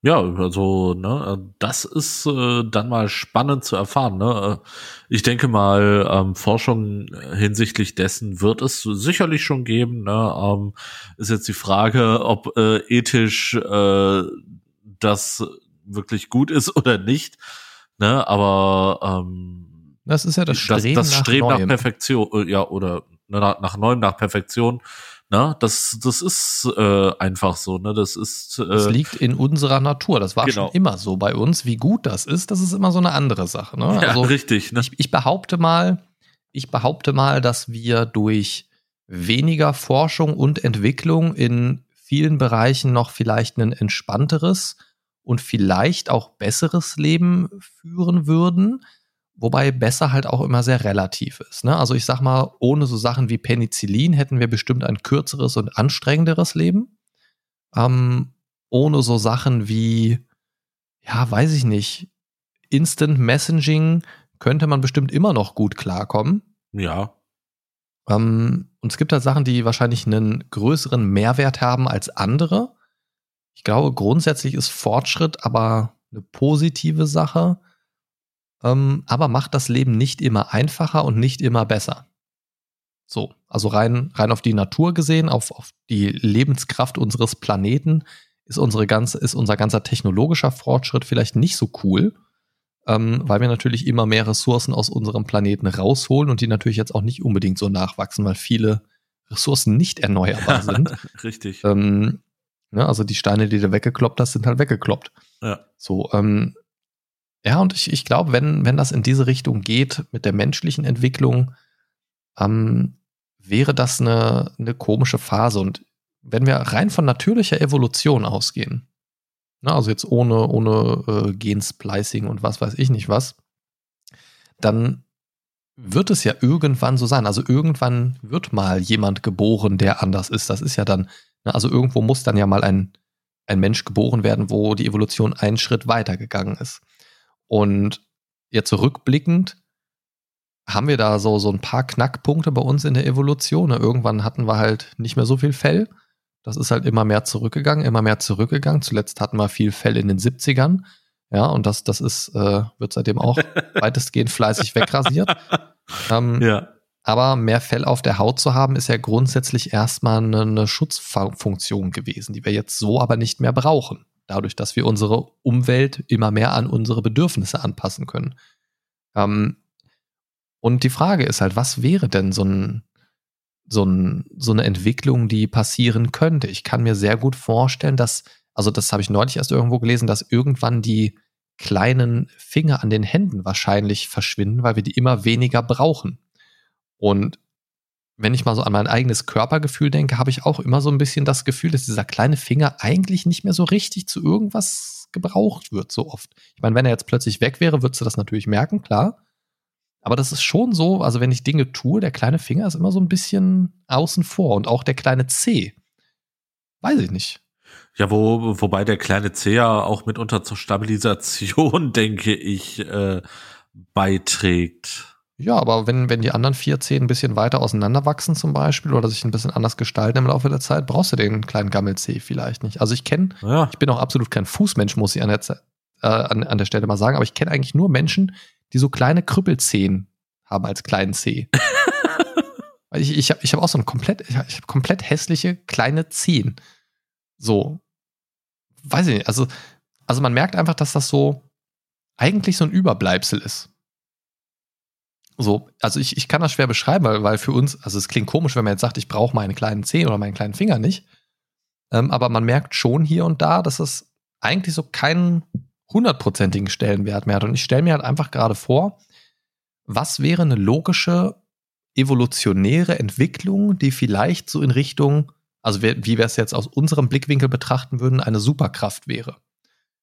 Ja, also, ne, das ist äh, dann mal spannend zu erfahren. Ne? Ich denke mal, ähm, Forschung hinsichtlich dessen wird es sicherlich schon geben. Ne? Ähm, ist jetzt die Frage, ob äh, ethisch äh, das wirklich gut ist oder nicht. Ne? Aber ähm, das ist ja das Streben, das, das Streben nach, nach Perfektion, äh, ja, oder ne, nach, nach Neuem, nach Perfektion Ne? Das, das ist äh, einfach so. Ne? Das ist. Äh, das liegt in unserer Natur. Das war genau. schon immer so bei uns. Wie gut das ist, das ist immer so eine andere Sache. Ne? Ja, also, richtig. Ne? Ich, ich behaupte mal, ich behaupte mal, dass wir durch weniger Forschung und Entwicklung in vielen Bereichen noch vielleicht ein entspannteres und vielleicht auch besseres Leben führen würden. Wobei besser halt auch immer sehr relativ ist. Ne? Also ich sag mal, ohne so Sachen wie Penicillin hätten wir bestimmt ein kürzeres und anstrengenderes Leben. Ähm, ohne so Sachen wie, ja, weiß ich nicht, Instant Messaging könnte man bestimmt immer noch gut klarkommen. Ja. Ähm, und es gibt halt Sachen, die wahrscheinlich einen größeren Mehrwert haben als andere. Ich glaube, grundsätzlich ist Fortschritt aber eine positive Sache ähm, aber macht das Leben nicht immer einfacher und nicht immer besser. So, also rein, rein auf die Natur gesehen, auf, auf die Lebenskraft unseres Planeten ist unsere ganze, ist unser ganzer technologischer Fortschritt vielleicht nicht so cool, ähm, weil wir natürlich immer mehr Ressourcen aus unserem Planeten rausholen und die natürlich jetzt auch nicht unbedingt so nachwachsen, weil viele Ressourcen nicht erneuerbar sind. Richtig. Ähm, ne, also die Steine, die du weggekloppt hast, sind halt weggekloppt. Ja. So, ähm, ja, und ich, ich glaube, wenn, wenn das in diese Richtung geht mit der menschlichen Entwicklung, ähm, wäre das eine, eine komische Phase. Und wenn wir rein von natürlicher Evolution ausgehen, ne, also jetzt ohne, ohne äh, Gensplicing und was weiß ich nicht was, dann wird es ja irgendwann so sein. Also irgendwann wird mal jemand geboren, der anders ist. Das ist ja dann, ne, also irgendwo muss dann ja mal ein, ein Mensch geboren werden, wo die Evolution einen Schritt weitergegangen ist. Und jetzt zurückblickend haben wir da so, so ein paar Knackpunkte bei uns in der Evolution. Ne, irgendwann hatten wir halt nicht mehr so viel Fell. Das ist halt immer mehr zurückgegangen, immer mehr zurückgegangen. Zuletzt hatten wir viel Fell in den 70ern. Ja, und das, das ist, äh, wird seitdem auch weitestgehend fleißig wegrasiert. Ähm, ja. Aber mehr Fell auf der Haut zu haben, ist ja grundsätzlich erstmal eine, eine Schutzfunktion gewesen, die wir jetzt so aber nicht mehr brauchen. Dadurch, dass wir unsere Umwelt immer mehr an unsere Bedürfnisse anpassen können. Ähm, und die Frage ist halt, was wäre denn so ein, so, ein, so eine Entwicklung, die passieren könnte? Ich kann mir sehr gut vorstellen, dass also das habe ich neulich erst irgendwo gelesen, dass irgendwann die kleinen Finger an den Händen wahrscheinlich verschwinden, weil wir die immer weniger brauchen. Und wenn ich mal so an mein eigenes Körpergefühl denke, habe ich auch immer so ein bisschen das Gefühl, dass dieser kleine Finger eigentlich nicht mehr so richtig zu irgendwas gebraucht wird, so oft. Ich meine, wenn er jetzt plötzlich weg wäre, würdest du das natürlich merken, klar. Aber das ist schon so, also wenn ich Dinge tue, der kleine Finger ist immer so ein bisschen außen vor und auch der kleine C. Weiß ich nicht. Ja, wo, wobei der kleine C ja auch mitunter zur Stabilisation, denke ich, äh, beiträgt. Ja, aber wenn, wenn die anderen vier Zehen ein bisschen weiter auseinanderwachsen zum Beispiel oder sich ein bisschen anders gestalten im Laufe der Zeit, brauchst du den kleinen Gammel-C vielleicht nicht. Also ich kenne, ja. ich bin auch absolut kein Fußmensch, muss ich an der, äh, an, an der Stelle mal sagen, aber ich kenne eigentlich nur Menschen, die so kleine Krüppelzehen haben als kleinen C. ich ich habe ich hab auch so ein komplett, ich hab komplett hässliche kleine Zehen. So, weiß ich nicht, also, also man merkt einfach, dass das so eigentlich so ein Überbleibsel ist. So, also ich, ich kann das schwer beschreiben, weil, weil für uns, also es klingt komisch, wenn man jetzt sagt, ich brauche meinen kleinen Zeh oder meinen kleinen Finger nicht. Ähm, aber man merkt schon hier und da, dass es eigentlich so keinen hundertprozentigen Stellenwert mehr hat. Und ich stelle mir halt einfach gerade vor, was wäre eine logische evolutionäre Entwicklung, die vielleicht so in Richtung also wie wir es jetzt aus unserem Blickwinkel betrachten würden, eine Superkraft wäre.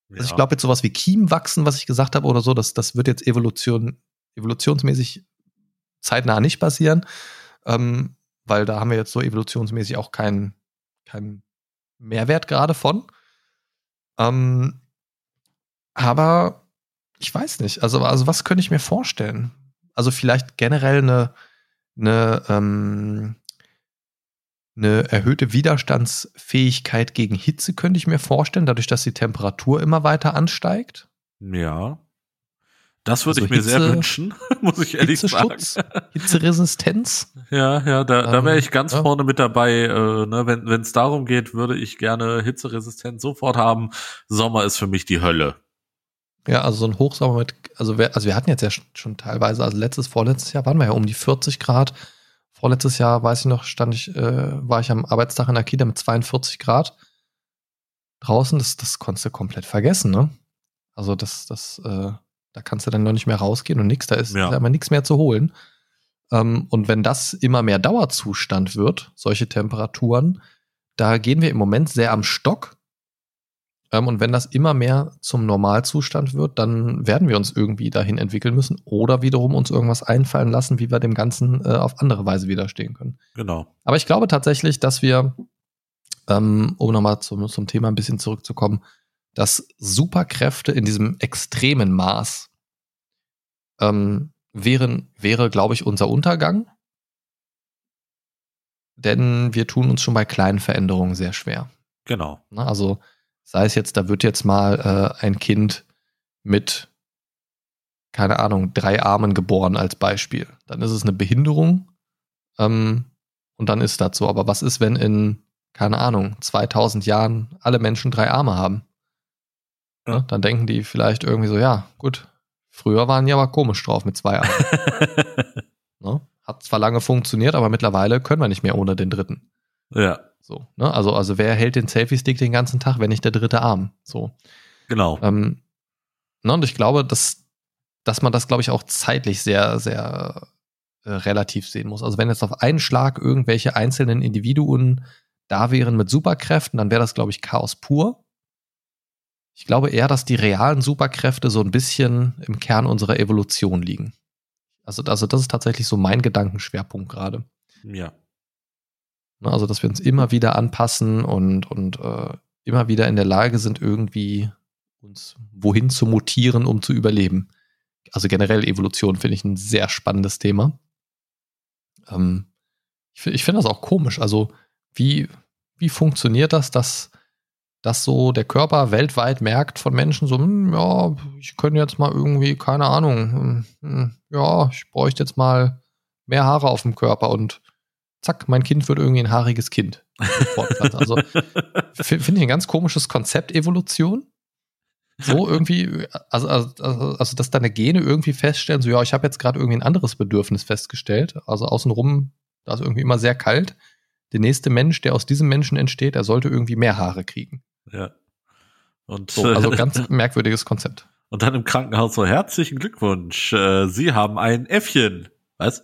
Ja. Also ich glaube jetzt sowas wie Kiemwachsen, was ich gesagt habe oder so, das, das wird jetzt Evolution, evolutionsmäßig zeitnah nicht passieren, ähm, weil da haben wir jetzt so evolutionsmäßig auch keinen keinen Mehrwert gerade von. Ähm, aber ich weiß nicht. Also, also was könnte ich mir vorstellen? Also vielleicht generell eine, eine ähm, eine erhöhte Widerstandsfähigkeit gegen Hitze könnte ich mir vorstellen, dadurch, dass die Temperatur immer weiter ansteigt. Ja. Das würde also ich mir Hitze, sehr wünschen, muss ich ehrlich sagen. Hitzeresistenz. Ja, ja, da, da wäre ich ganz ähm, vorne mit dabei. Äh, ne, wenn es darum geht, würde ich gerne Hitzeresistenz sofort haben. Sommer ist für mich die Hölle. Ja, also so ein Hochsommer mit, also wir, also wir hatten jetzt ja schon teilweise, also letztes, vorletztes Jahr waren wir ja um die 40 Grad Vorletztes Jahr, weiß ich noch, stand ich, äh, war ich am Arbeitstag in der Kita mit 42 Grad draußen. Das, das konntest du komplett vergessen, ne? Also das, das, äh, da kannst du dann noch nicht mehr rausgehen und nix, da ist, ja. immer nichts mehr zu holen. Ähm, und wenn das immer mehr Dauerzustand wird, solche Temperaturen, da gehen wir im Moment sehr am Stock. Ähm, und wenn das immer mehr zum Normalzustand wird, dann werden wir uns irgendwie dahin entwickeln müssen oder wiederum uns irgendwas einfallen lassen, wie wir dem Ganzen äh, auf andere Weise widerstehen können. Genau. Aber ich glaube tatsächlich, dass wir, ähm, um nochmal zum, zum Thema ein bisschen zurückzukommen, dass Superkräfte in diesem extremen Maß ähm, wären, wäre, glaube ich, unser Untergang. Denn wir tun uns schon bei kleinen Veränderungen sehr schwer. Genau. Also Sei es jetzt, da wird jetzt mal äh, ein Kind mit, keine Ahnung, drei Armen geboren als Beispiel. Dann ist es eine Behinderung ähm, und dann ist das so. Aber was ist, wenn in, keine Ahnung, 2000 Jahren alle Menschen drei Arme haben? Ja. Dann denken die vielleicht irgendwie so, ja, gut, früher waren die aber komisch drauf mit zwei Armen. ne? Hat zwar lange funktioniert, aber mittlerweile können wir nicht mehr ohne den dritten. Ja. So, ne? Also, also wer hält den Selfie-Stick den ganzen Tag, wenn nicht der dritte Arm? So. Genau. Ähm, ne? Und ich glaube, dass, dass man das, glaube ich, auch zeitlich sehr, sehr äh, relativ sehen muss. Also wenn jetzt auf einen Schlag irgendwelche einzelnen Individuen da wären mit Superkräften, dann wäre das, glaube ich, Chaos pur. Ich glaube eher, dass die realen Superkräfte so ein bisschen im Kern unserer Evolution liegen. Also, also das ist tatsächlich so mein Gedankenschwerpunkt gerade. Ja. Ne, also, dass wir uns immer wieder anpassen und, und äh, immer wieder in der Lage sind, irgendwie uns wohin zu mutieren, um zu überleben. Also generell Evolution finde ich ein sehr spannendes Thema. Ähm, ich, ich finde das auch komisch. Also, wie, wie funktioniert das, dass, dass so der Körper weltweit merkt von Menschen so, hm, ja, ich könnte jetzt mal irgendwie, keine Ahnung, hm, hm, ja, ich bräuchte jetzt mal mehr Haare auf dem Körper und zack, mein Kind wird irgendwie ein haariges Kind. also finde ich ein ganz komisches Konzept Evolution. So irgendwie, also, also, also, dass deine Gene irgendwie feststellen, so ja, ich habe jetzt gerade irgendwie ein anderes Bedürfnis festgestellt. Also außenrum, da ist irgendwie immer sehr kalt. Der nächste Mensch, der aus diesem Menschen entsteht, der sollte irgendwie mehr Haare kriegen. Ja. Und, so, also ganz merkwürdiges Konzept. Und dann im Krankenhaus so herzlichen Glückwunsch. Äh, Sie haben ein Äffchen. Was?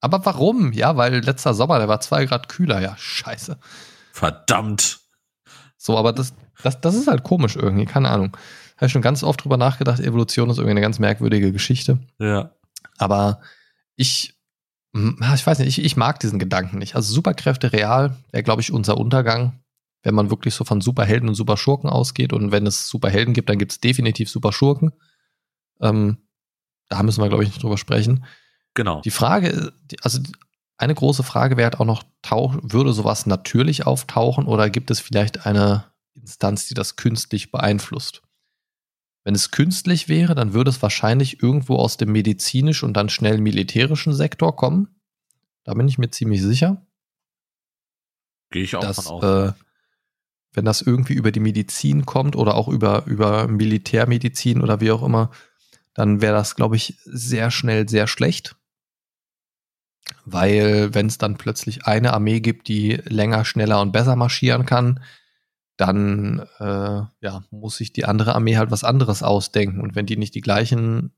Aber warum? Ja, weil letzter Sommer, der war zwei Grad kühler. Ja, scheiße. Verdammt. So, aber das, das, das ist halt komisch irgendwie, keine Ahnung. Habe ich schon ganz oft drüber nachgedacht, Evolution ist irgendwie eine ganz merkwürdige Geschichte. Ja. Aber ich, hm, ich weiß nicht, ich, ich mag diesen Gedanken nicht. Also Superkräfte real wäre, glaube ich, unser Untergang, wenn man wirklich so von Superhelden und Superschurken ausgeht. Und wenn es Superhelden gibt, dann gibt es definitiv Superschurken. Ähm, da müssen wir, glaube ich, nicht drüber sprechen. Genau. Die Frage, also eine große Frage wäre halt auch noch, würde sowas natürlich auftauchen oder gibt es vielleicht eine Instanz, die das künstlich beeinflusst? Wenn es künstlich wäre, dann würde es wahrscheinlich irgendwo aus dem medizinisch und dann schnell militärischen Sektor kommen. Da bin ich mir ziemlich sicher. Gehe ich auch dass, von aus. Äh, wenn das irgendwie über die Medizin kommt oder auch über, über Militärmedizin oder wie auch immer, dann wäre das, glaube ich, sehr schnell sehr schlecht. Weil wenn es dann plötzlich eine Armee gibt, die länger, schneller und besser marschieren kann, dann äh, ja, muss sich die andere Armee halt was anderes ausdenken. Und wenn die nicht die gleichen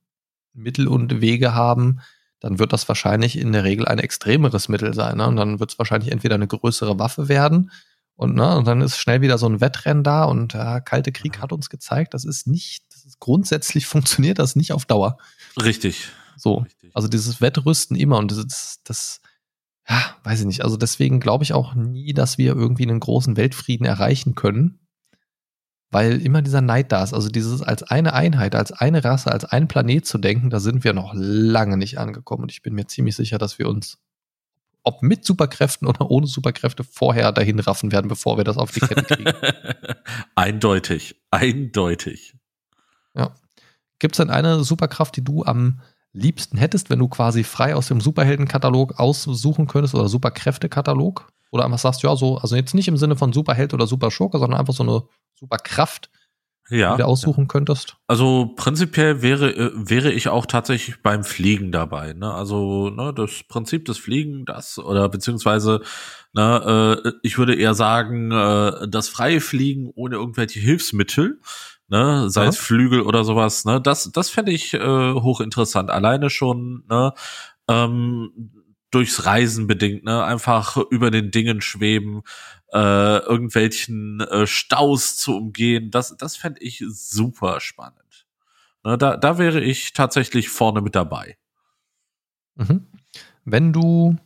Mittel und Wege haben, dann wird das wahrscheinlich in der Regel ein extremeres Mittel sein. Ne? Und dann wird es wahrscheinlich entweder eine größere Waffe werden und, ne, und dann ist schnell wieder so ein Wettrennen da und äh, Kalte Krieg hat uns gezeigt, das ist nicht, das ist grundsätzlich funktioniert das nicht auf Dauer. Richtig. So. Richtig. Also dieses Wettrüsten immer und das, das, ja, weiß ich nicht. Also deswegen glaube ich auch nie, dass wir irgendwie einen großen Weltfrieden erreichen können, weil immer dieser Neid da ist. Also dieses als eine Einheit, als eine Rasse, als ein Planet zu denken, da sind wir noch lange nicht angekommen und ich bin mir ziemlich sicher, dass wir uns ob mit Superkräften oder ohne Superkräfte vorher dahin raffen werden, bevor wir das auf die Kette kriegen. eindeutig, eindeutig. Ja. Gibt es denn eine Superkraft, die du am liebsten hättest, wenn du quasi frei aus dem Superheldenkatalog aussuchen könntest oder Superkräftekatalog? Oder einfach sagst, ja, so, also jetzt nicht im Sinne von Superheld oder Superschurke, sondern einfach so eine Superkraft, ja, du aussuchen ja. könntest? Also prinzipiell wäre, äh, wäre ich auch tatsächlich beim Fliegen dabei. Ne? Also ne, das Prinzip des Fliegen, das oder beziehungsweise ne, äh, ich würde eher sagen, äh, das freie Fliegen ohne irgendwelche Hilfsmittel, ne, sei ja. es Flügel oder sowas, ne, das, das fände ich äh, hochinteressant. Alleine schon, ne, ähm, durchs Reisen bedingt, ne, einfach über den Dingen schweben, äh, irgendwelchen äh, Staus zu umgehen. Das, das fände ich super spannend. Ne, da, da wäre ich tatsächlich vorne mit dabei. Mhm. Wenn du,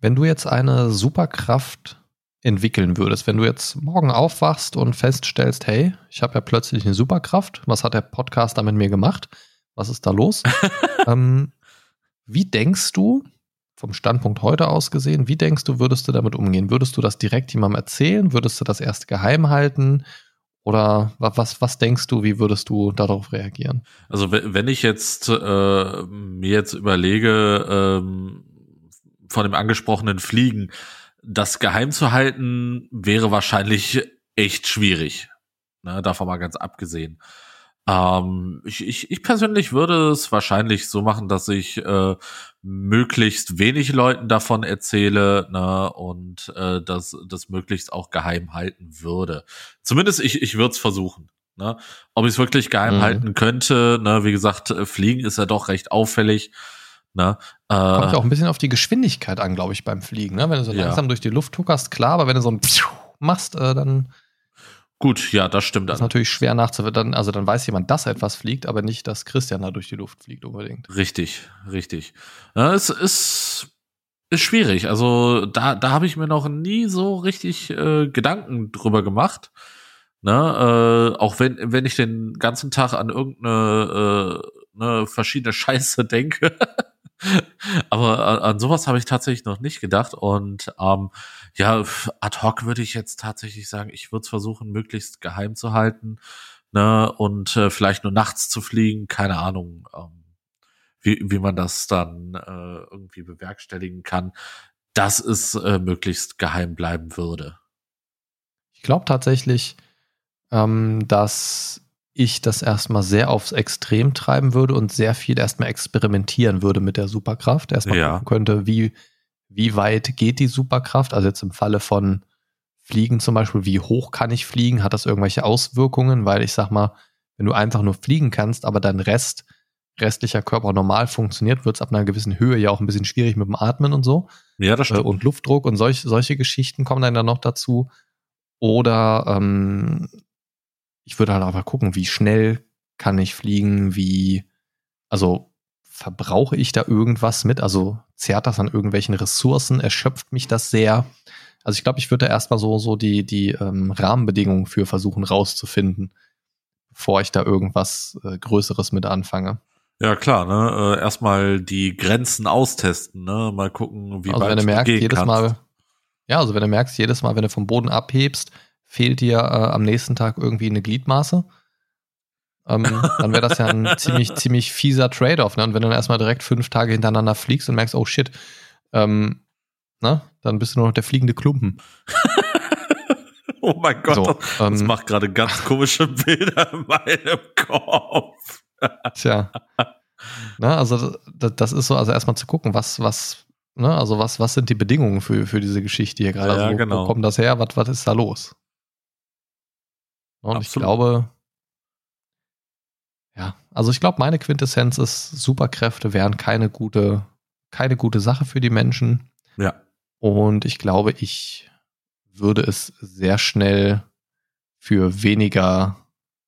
wenn du jetzt eine Superkraft entwickeln würdest, wenn du jetzt morgen aufwachst und feststellst, hey, ich habe ja plötzlich eine Superkraft, was hat der Podcast da mit mir gemacht? Was ist da los? ähm, wie denkst du, vom Standpunkt heute aus gesehen, wie denkst du, würdest du damit umgehen? Würdest du das direkt jemandem erzählen? Würdest du das erst geheim halten? Oder was, was denkst du, wie würdest du darauf reagieren? Also wenn ich jetzt äh, mir jetzt überlege, ähm, von dem angesprochenen Fliegen, das geheim zu halten, wäre wahrscheinlich echt schwierig. Ne, davon mal ganz abgesehen. Ähm, ich, ich, ich persönlich würde es wahrscheinlich so machen, dass ich äh, möglichst wenig Leuten davon erzähle ne, und äh, das, das möglichst auch geheim halten würde. Zumindest ich, ich würde es versuchen. Ne? Ob ich es wirklich geheim mhm. halten könnte, ne, wie gesagt, äh, Fliegen ist ja doch recht auffällig. Ne? Äh, Kommt ja auch ein bisschen auf die Geschwindigkeit an, glaube ich, beim Fliegen. Ne? Wenn du so langsam durch die Luft tuckerst, klar, aber wenn du so ein machst, äh, dann Gut, ja, das stimmt. Das ist natürlich schwer nachzuverstehen. Also dann weiß jemand, dass etwas fliegt, aber nicht, dass Christian da durch die Luft fliegt unbedingt. Richtig, richtig. Ja, es ist, ist schwierig. Also da, da habe ich mir noch nie so richtig äh, Gedanken drüber gemacht. Ne, äh, auch wenn, wenn ich den ganzen Tag an irgendeine äh, ne, verschiedene Scheiße denke. Aber an, an sowas habe ich tatsächlich noch nicht gedacht. Und ähm, ja, ad hoc würde ich jetzt tatsächlich sagen, ich würde es versuchen, möglichst geheim zu halten. Ne, und äh, vielleicht nur nachts zu fliegen, keine Ahnung, ähm, wie, wie man das dann äh, irgendwie bewerkstelligen kann, dass es äh, möglichst geheim bleiben würde. Ich glaube tatsächlich, ähm, dass ich das erstmal sehr aufs Extrem treiben würde und sehr viel erstmal experimentieren würde mit der Superkraft. Erstmal Ja. gucken könnte, wie, wie weit geht die Superkraft? Also jetzt im Falle von Fliegen zum Beispiel, wie hoch kann ich fliegen? Hat das irgendwelche Auswirkungen? Weil ich sag mal, wenn du einfach nur fliegen kannst, aber dein Rest, restlicher Körper normal funktioniert, wird es ab einer gewissen Höhe ja auch ein bisschen schwierig mit dem Atmen und so Ja, das äh, stimmt. und Luftdruck und solch, solche Geschichten kommen dann, dann noch dazu. Oder ähm, ich würde halt einfach gucken, wie schnell kann ich fliegen, wie, also verbrauche ich da irgendwas mit? Also zehrt das an irgendwelchen Ressourcen? Erschöpft mich das sehr? Also ich glaube, ich würde da erstmal so, so die, die ähm, Rahmenbedingungen für versuchen rauszufinden, bevor ich da irgendwas äh, Größeres mit anfange. Ja, klar, ne? Äh, erstmal die Grenzen austesten, ne? Mal gucken, wie also weit wenn du merkst, jedes kannst. Mal, ja, also wenn du merkst, jedes Mal, wenn du vom Boden abhebst, fehlt dir äh, am nächsten Tag irgendwie eine Gliedmaße, ähm, dann wäre das ja ein ziemlich, ziemlich fieser Trade-off. Ne? Und wenn du dann erstmal direkt fünf Tage hintereinander fliegst und merkst, oh shit, ähm, ne? dann bist du nur noch der fliegende Klumpen. Oh mein Gott, So, das, ähm, macht gerade ganz komische Bilder in meinem Kopf. Tja. ne, also das, das ist so, also erstmal zu gucken, was, was, ne, also was, was sind die Bedingungen für, für diese Geschichte hier gerade? Ja, also wo, genau. wo kommt das her? Was, was ist da los? Und ich Absolut. glaube, ja, also ich glaube, meine Quintessenz ist, Superkräfte wären keine gute, keine gute Sache für die Menschen. Ja. Und ich glaube, ich würde es sehr schnell für weniger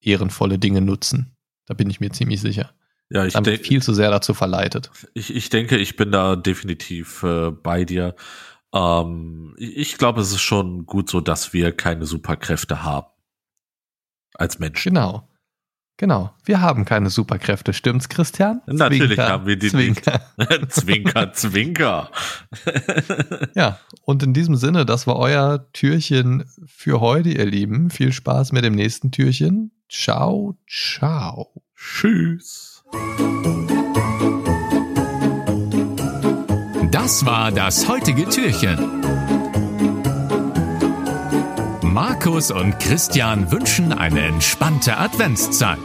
ehrenvolle Dinge nutzen. Da bin ich mir ziemlich sicher. Ja, ich, Dann denk, viel zu sehr dazu verleitet. ich, ich denke, ich bin da definitiv äh, bei dir. Ähm, ich ich glaube, es ist schon gut so, dass wir keine Superkräfte haben. Als Menschen. Genau. Genau. Wir haben keine Superkräfte, stimmt's, Christian? Natürlich haben wir die nicht. Zwinker. zwinker, zwinker. Ja, und in diesem Sinne, das war euer Türchen für heute, ihr Lieben. Viel Spaß mit dem nächsten Türchen. Ciao, ciao. Tschüss. Das war das heutige Türchen. Markus und Christian wünschen eine entspannte Adventszeit.